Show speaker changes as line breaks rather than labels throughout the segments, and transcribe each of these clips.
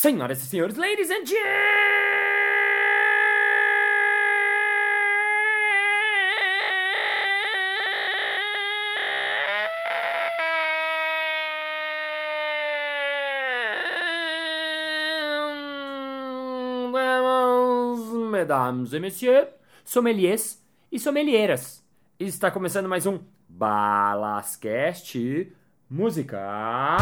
Senhoras e senhores, ladies and gentlemen, mesdames et messieurs, sommeliers e sommelieras. Está começando mais um Balascast Música.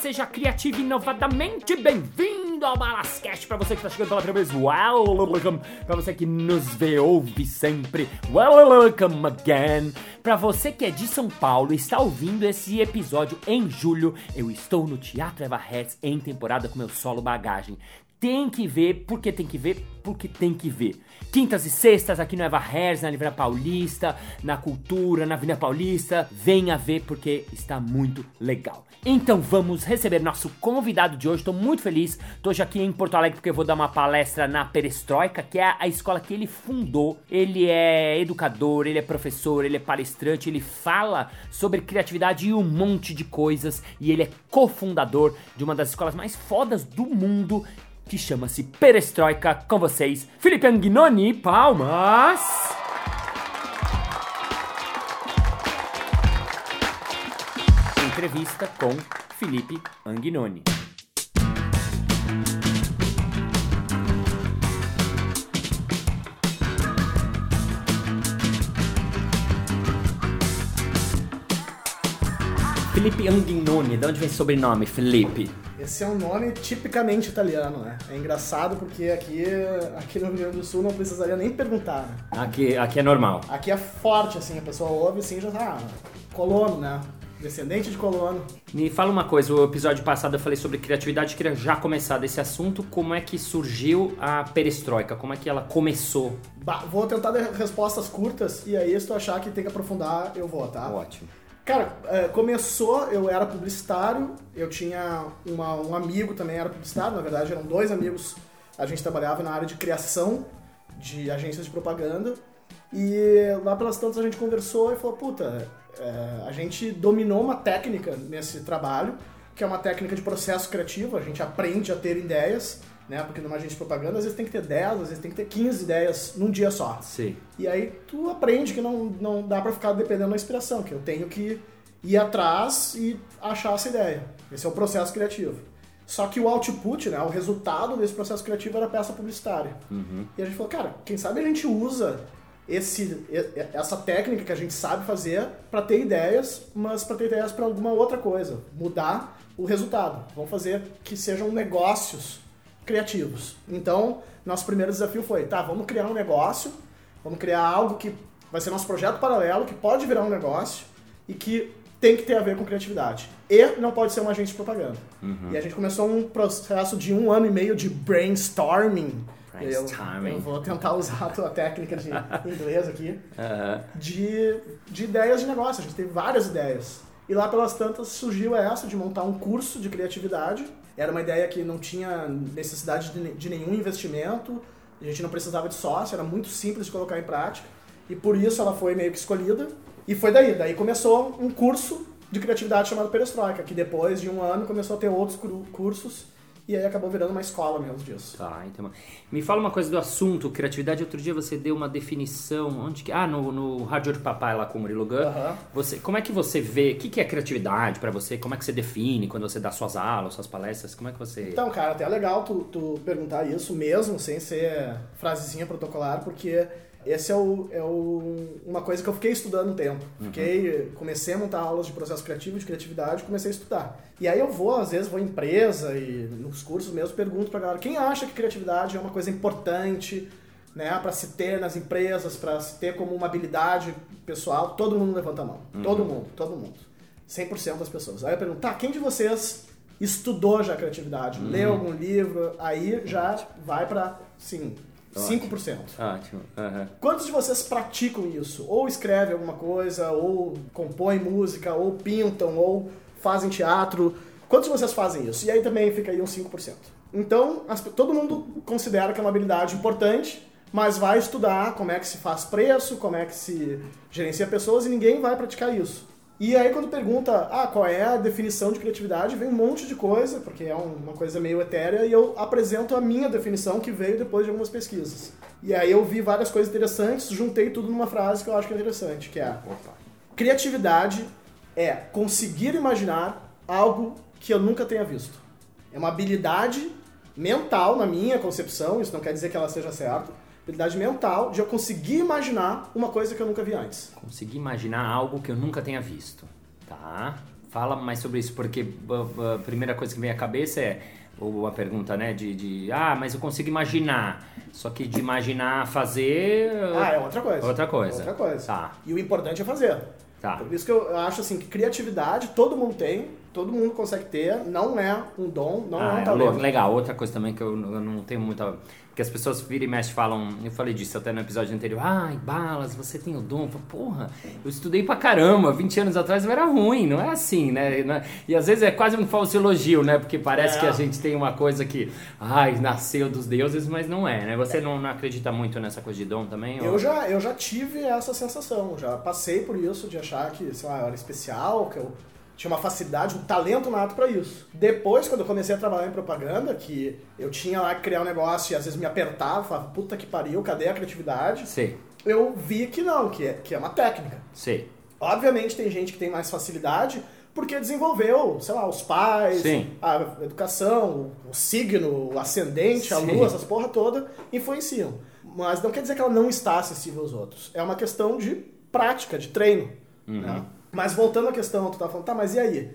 Seja criativo inovadamente bem-vindo ao Balascast para você que está chegando pela primeira vez. Welcome! Para você que nos vê, ouve sempre. Welcome again! Para você que é de São Paulo e está ouvindo esse episódio em julho, eu estou no Teatro Eva Hertz em temporada com meu solo bagagem. Tem que ver, porque tem que ver, porque tem que ver. Quintas e sextas aqui no Eva Hertz, na Livraria Paulista, na Cultura, na Avenida Paulista. Venha ver porque está muito legal. Então vamos receber nosso convidado de hoje. Estou muito feliz. Estou hoje aqui em Porto Alegre porque eu vou dar uma palestra na Perestroika, que é a escola que ele fundou. Ele é educador, ele é professor, ele é palestrante, ele fala sobre criatividade e um monte de coisas. E ele é cofundador de uma das escolas mais fodas do mundo que chama-se Perestroika com vocês, Felipe Anguinoni, palmas! Entrevista com Felipe Anguinoni. Felipe Anguinoni, de onde vem esse sobrenome, Felipe?
Esse é um nome tipicamente italiano, né? É engraçado porque aqui, aqui no Rio Grande do Sul não precisaria nem perguntar. Né?
Aqui, aqui é normal.
Aqui é forte, assim, a pessoa ouve assim já tá. Ah, colono, né? Descendente de colono.
Me fala uma coisa, o episódio passado eu falei sobre criatividade, queria já começar desse assunto. Como é que surgiu a perestroika? Como é que ela começou?
Bah, vou tentar dar respostas curtas e aí se tu achar que tem que aprofundar, eu vou, tá?
Ótimo.
Cara, é, começou, eu era publicitário, eu tinha uma, um amigo também era publicitário, na verdade eram dois amigos, a gente trabalhava na área de criação de agências de propaganda, e lá pelas tantas a gente conversou e falou, puta, é, a gente dominou uma técnica nesse trabalho, que é uma técnica de processo criativo, a gente aprende a ter ideias, né? Porque numa agência de propaganda, às vezes tem que ter 10, às vezes tem que ter 15 ideias num dia só.
Sim.
E aí tu aprende que não, não dá pra ficar dependendo da inspiração, que eu tenho que ir atrás e achar essa ideia. Esse é o processo criativo. Só que o output, né, o resultado desse processo criativo era a peça publicitária.
Uhum.
E a gente falou, cara, quem sabe a gente usa esse, essa técnica que a gente sabe fazer para ter ideias, mas para ter ideias para alguma outra coisa, mudar o resultado. Vamos fazer que sejam negócios criativos. Então, nosso primeiro desafio foi, tá, vamos criar um negócio, vamos criar algo que vai ser nosso projeto paralelo, que pode virar um negócio e que tem que ter a ver com criatividade. E não pode ser um agente de propaganda.
Uhum.
E a gente começou um processo de um ano e meio de brainstorming. Eu,
Brainstorming.
eu vou tentar usar a tua técnica de inglês aqui.
Aham.
De, de ideias de negócio. A gente teve várias ideias. E lá pelas tantas surgiu essa de montar um curso de criatividade. Era uma ideia que não tinha necessidade de, de nenhum investimento, a gente não precisava de sócio, era muito simples de colocar em prática. E por isso ela foi meio que escolhida. E foi daí. Daí começou um curso de criatividade chamado Perestroika, que depois de um ano começou a ter outros cursos e aí acabou virando uma escola mesmo disso.
Tá, então. Me fala uma coisa do assunto, criatividade. Outro dia você deu uma definição. Onde que. Ah, no, no Rádio de Papai lá com o Murilo Gun. Você, como é que você vê? O que, que é criatividade pra você? Como é que você define quando você dá suas aulas, suas palestras? Como é que você.
Então, cara, até é legal tu, tu perguntar isso mesmo, sem ser frasezinha protocolar, porque esse é, o, é o, uma coisa que eu fiquei estudando um tempo. Fiquei, comecei a montar aulas de processo criativo, de criatividade, comecei a estudar. E aí eu vou, às vezes, vou em empresa e nos cursos mesmo, pergunto pra galera, quem acha que criatividade é uma coisa importante, né, para se ter nas empresas, para se ter como uma habilidade pessoal? Todo mundo levanta a mão. Todo mundo, todo mundo. 100% das pessoas. Aí eu pergunto, tá, quem de vocês estudou já criatividade? Leu algum livro? Aí já vai pra, sim, 5%.
Ótimo. aham.
Quantos de vocês praticam isso? Ou escrevem alguma coisa, ou compõem música, ou pintam, ou fazem teatro? Quantos de vocês fazem isso? E aí também fica aí uns 5%. Então, as- todo mundo considera que é uma habilidade importante, mas vai estudar como é que se faz preço, como é que se gerencia pessoas e ninguém vai praticar isso. E aí quando pergunta, ah, qual é a definição de criatividade, vem um monte de coisa, porque é um- uma coisa meio etérea, e eu apresento a minha definição que veio depois de algumas pesquisas. E aí eu vi várias coisas interessantes, juntei tudo numa frase que eu acho que é interessante, que é
Opa.
Criatividade é conseguir imaginar algo que eu nunca tenha visto. É uma habilidade mental, na minha concepção, isso não quer dizer que ela seja certa, habilidade mental de eu conseguir imaginar uma coisa que eu nunca vi antes.
Consegui imaginar algo que eu nunca tenha visto. Tá? Fala mais sobre isso, porque a, a primeira coisa que vem à cabeça é ou a pergunta, né, de, de ah, mas eu consigo imaginar. Só que de imaginar fazer
Ah, é outra coisa.
outra coisa.
Outra coisa.
Tá.
E o importante é fazer.
Tá.
Por isso que eu acho assim que criatividade todo mundo tem, todo mundo consegue ter, não é um dom, não é
Ah,
um
é
talento.
louco. legal. Outra coisa também que eu, eu não tenho muita. Porque as pessoas viram e mexem falam. Eu falei disso até no episódio anterior. Ai, balas, você tem o dom. Eu falo, Porra, eu estudei pra caramba. 20 anos atrás eu era ruim. Não é assim, né? É- E às vezes é quase um falso elogio, né? Porque parece
É.
que a gente tem uma coisa que. Ai, nasceu dos deuses, mas não é, né? Você não, não acredita muito nessa coisa de dom também?
Eu
ou-
já, eu já tive essa sensação, já passei por isso de achar que, sei lá, eu era especial, que eu tinha uma facilidade, um talento nato pra isso. Depois, quando eu comecei a trabalhar em propaganda, que eu tinha lá que criar um negócio e às vezes me apertava, falava, puta que pariu, cadê a criatividade?
Sei,
Eu vi que não, que é, que é uma técnica.
sei.
Obviamente tem gente que tem mais facilidade porque desenvolveu, sei lá, os pais,
Sim.
a educação, o signo, o ascendente, a
Sim.
lua, essas porra toda, influenciam. Mas não quer dizer que ela não está acessível aos outros. É uma questão de prática, de treino. né? Mas voltando à questão, tu tá falando, tá, mas e aí?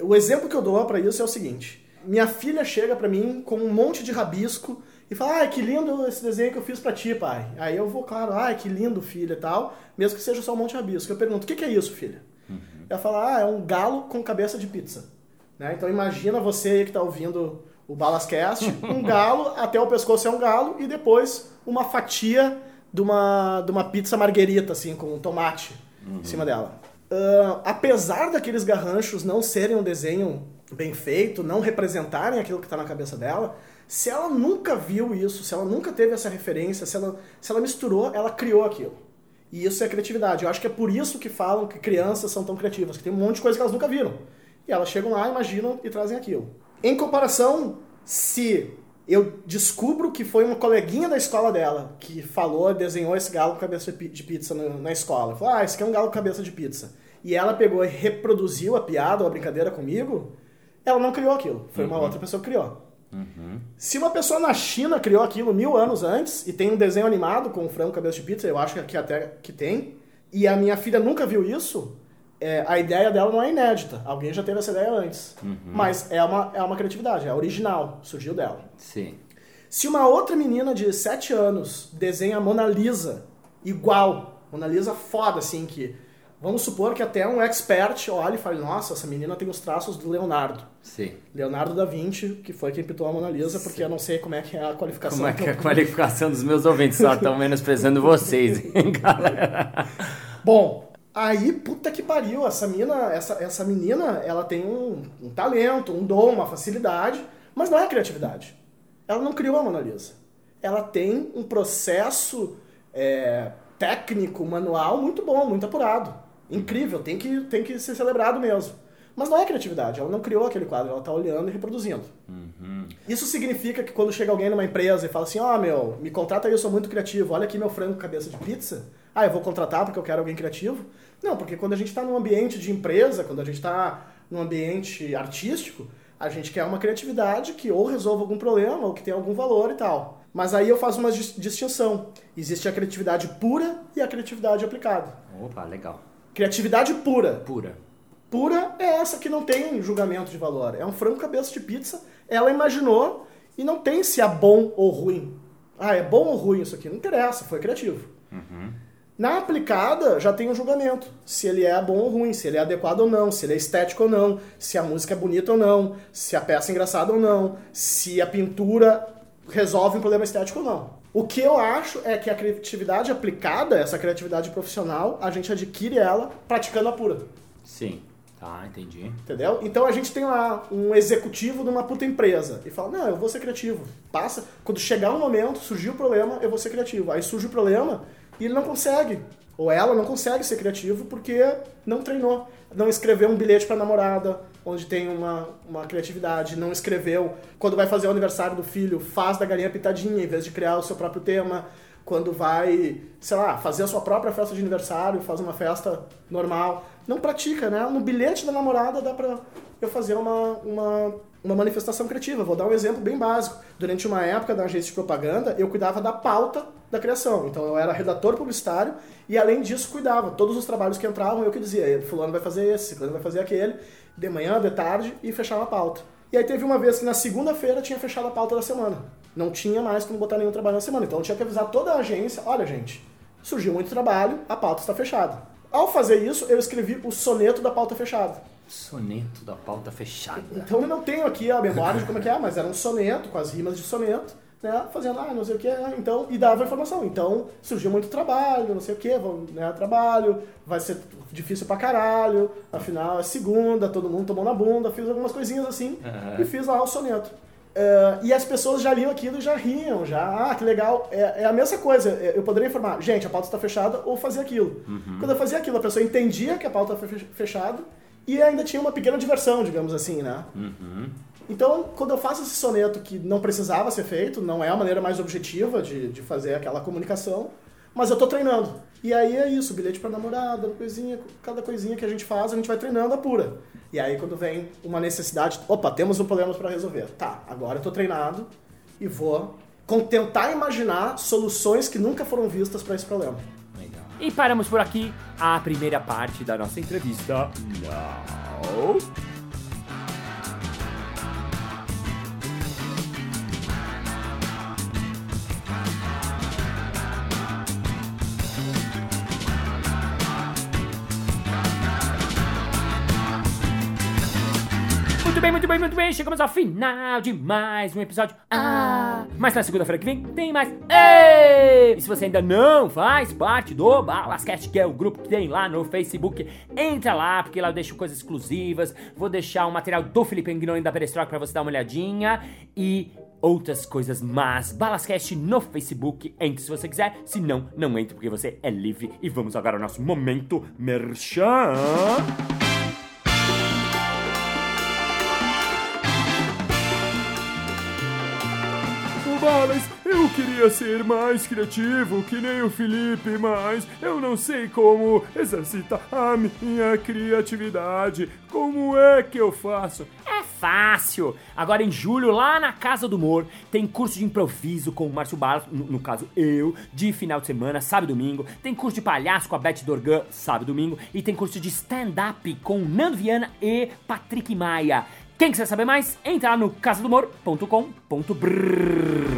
O exemplo que eu dou pra isso é o seguinte. Minha filha chega pra mim com um monte de rabisco e fala, ai, que lindo esse desenho que eu fiz pra ti, pai. Aí eu vou, claro, ai, que lindo, filha, e tal, mesmo que seja só um monte de rabisco. Eu pergunto, o que que é isso, filha? Ela fala, ah, é um galo com cabeça de pizza. Né? Então imagina você aí que está ouvindo o Balascast, um galo, até o pescoço é um galo, e depois uma fatia de uma, de uma pizza marguerita, assim, com tomate em cima dela. Ah, apesar daqueles garranchos não serem um desenho bem feito, não representarem aquilo que está na cabeça dela, se ela nunca viu isso, se ela nunca teve essa referência, se ela, se ela misturou, ela criou aquilo. E isso é criatividade. Eu acho que é por isso que falam que crianças são tão criativas, que tem um monte de coisa que elas nunca viram. E elas chegam lá, imaginam e trazem aquilo. Em comparação, se eu descubro que foi uma coleguinha da escola dela que falou, desenhou esse galo com cabeça de pi- de pizza no- na escola. Falou, ah, esse aqui é um galo com cabeça de pizza. E ela pegou e reproduziu a piada ou a brincadeira comigo, ela não criou aquilo. Foi uma outra pessoa que criou. Se uma pessoa na China criou aquilo mil anos antes e tem um desenho animado com um frango cabeça de pizza, eu acho que até que tem, e a minha filha nunca viu isso, é, a ideia dela não é inédita. Alguém já teve essa ideia antes. Mas é uma, é uma criatividade, é original, surgiu dela.
Sim.
Se uma outra menina de 7 anos desenha a Mona Lisa igual, Mona Lisa foda, assim, que vamos supor que até um expert olha e fale, nossa, essa menina tem os traços do Leonardo.
Sim.
Leonardo da Vinci, que foi quem pintou a Mona Lisa, porque eu não sei como é que é a qualificação.
Como é que é a qualificação dos meus ouvintes? Só estão menosprezando vocês, hein, galera?
Bom, aí, puta que pariu, essa mina, essa, essa menina, ela tem um, um talento, um dom, uma facilidade, mas não é criatividade. Ela não criou a Mona Lisa. Ela tem um processo é, técnico, manual muito bom, muito apurado. Incrível, tem que, tem que ser celebrado mesmo. Mas não é criatividade, ela não criou aquele quadro, ela está olhando e reproduzindo. Isso significa que quando chega alguém numa empresa e fala assim, ó meu, me contrata aí, eu sou muito criativo, olha aqui meu frango cabeça de pizza. Ah, eu vou contratar porque eu quero alguém criativo? Não, porque quando a gente está num ambiente de empresa, quando a gente está num ambiente artístico, a gente quer uma criatividade que ou resolva algum problema ou que tenha algum valor e tal. Mas aí eu faço uma dis- distinção. Existe a criatividade pura e a criatividade aplicada.
Opa, legal.
Criatividade pura.
Pura.
Pura é essa que não tem julgamento de valor. É um frango cabeça de pizza, ela imaginou e não tem se é bom ou ruim. Ah, é bom ou ruim isso aqui? Não interessa, foi criativo. Na aplicada, já tem um julgamento. Se ele é bom ou ruim, se ele é adequado ou não, se ele é estético ou não, se a música é bonita ou não, se a peça é engraçada ou não, se a pintura resolve um problema estético ou não. O que eu acho é que a criatividade aplicada, essa criatividade profissional, a gente adquire ela praticando a pura.
Sim. Tá, entendi.
Entendeu? Então a gente tem lá um executivo de uma puta empresa e fala: Não, eu vou ser criativo. Passa. Quando chegar um momento, surgir o problema, eu vou ser criativo. Aí surge o problema e ele não consegue. Ou ela não consegue ser criativo porque não treinou. Não escreveu um bilhete pra namorada, onde tem uma, uma criatividade. Não escreveu. Quando vai fazer o aniversário do filho, faz da galinha pitadinha em vez de criar o seu próprio tema. Quando vai, sei lá, fazer a sua própria festa de aniversário, faz uma festa normal. Não pratica, né? No bilhete da namorada dá pra eu fazer uma, uma, uma manifestação criativa. Vou dar um exemplo bem básico. Durante uma época da agência de propaganda, eu cuidava da pauta da criação. Então eu era redator publicitário e além disso cuidava. Todos os trabalhos que entravam eu que dizia, fulano vai fazer esse, fulano vai fazer aquele, de manhã, de tarde e fechava a pauta. E aí teve uma vez que na segunda-feira tinha fechado a pauta da semana. Não tinha mais como botar nenhum trabalho na semana. Então eu tinha que avisar toda a agência, olha gente, surgiu muito trabalho, a pauta está fechada. Ao fazer isso, eu escrevi o soneto da pauta fechada.
Soneto da pauta fechada.
Então eu não tenho aqui a memória de como é que é, mas era um soneto, com as rimas de soneto, né? Fazendo, ah, não sei o que, então, e dava informação. Então, surgiu muito trabalho, não sei o que, né? Trabalho, vai ser difícil pra caralho, afinal é segunda, todo mundo tomou na bunda, fiz algumas coisinhas assim
Uhum.
e fiz lá o soneto. Eh, e as pessoas já liam aquilo e já riam, já, ah, que legal. É, é a mesma coisa, é, eu poderia informar, gente, a pauta está fechada, ou fazer aquilo. Quando eu fazia aquilo, a pessoa entendia que a pauta estava fechada e ainda tinha uma pequena diversão, digamos assim, né?
Uhum.
Então, quando eu faço esse soneto que não precisava ser feito, não é a maneira mais objetiva de, de fazer aquela comunicação, mas eu tô treinando. E aí é isso, bilhete pra namorada, coisinha, cada coisinha que a gente faz, a gente vai treinando apura. E aí quando vem uma necessidade, opa, temos um problema para resolver. Tá, agora eu tô treinado e vou tentar imaginar soluções que nunca foram vistas para esse problema.
Legal. E paramos por aqui a primeira parte da nossa entrevista. Não. Bem, muito bem, muito bem. Chegamos ao final de mais um episódio. Ah! Mas na segunda-feira que vem tem mais. Ei! E se você ainda não faz parte do Balascast, que é o grupo que tem lá no Facebook, entra lá, porque lá eu deixo coisas exclusivas. Vou deixar um material do Felipe Anguinoni da Perestroika pra você dar uma olhadinha. E outras coisas mais. Balascast no Facebook, entre se você quiser. Se não, não entre, porque você é livre. E vamos agora ao nosso momento merchan. Ô, Balas, eu queria ser mais criativo que nem o Felipe, mas eu não sei como exercitar a minha criatividade. Como é que eu faço? É fácil! Agora em julho, lá na Casa do Humor, tem curso de improviso com o Márcio Balas, no, no caso eu, de final de semana, sábado e domingo. Tem curso de palhaço com a Beth Dorgan, sábado e domingo. E tem curso de stand-up com Nando Viana e Patrick Maia. Quem quiser saber mais, entra lá no casadomor.com.br.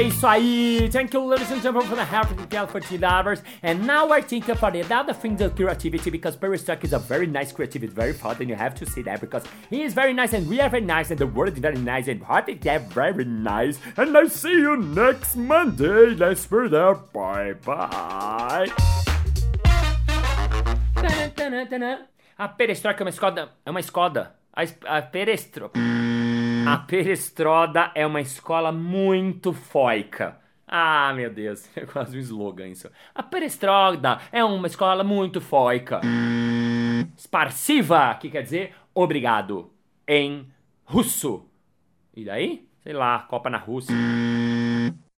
É isso aí. Thank you, ladies and gentlemen, for the help of two hours. And now we're thinking for the other things of creativity because Peristalk is a very nice creativity, very fun, and you have to see that because he is very nice and we are very nice and the world is very nice and Hot is very nice. And I see you next Monday. Let's be there. Bye bye. A perestroika é uma escoda. É uma escoda. A, a perestro. A perestroda é uma escola muito foica. Ah, meu Deus, é quase um slogan isso. A perestroda é uma escola muito foica. Sparsiva, que quer dizer obrigado em russo. E daí? Sei lá, Copa na Rússia.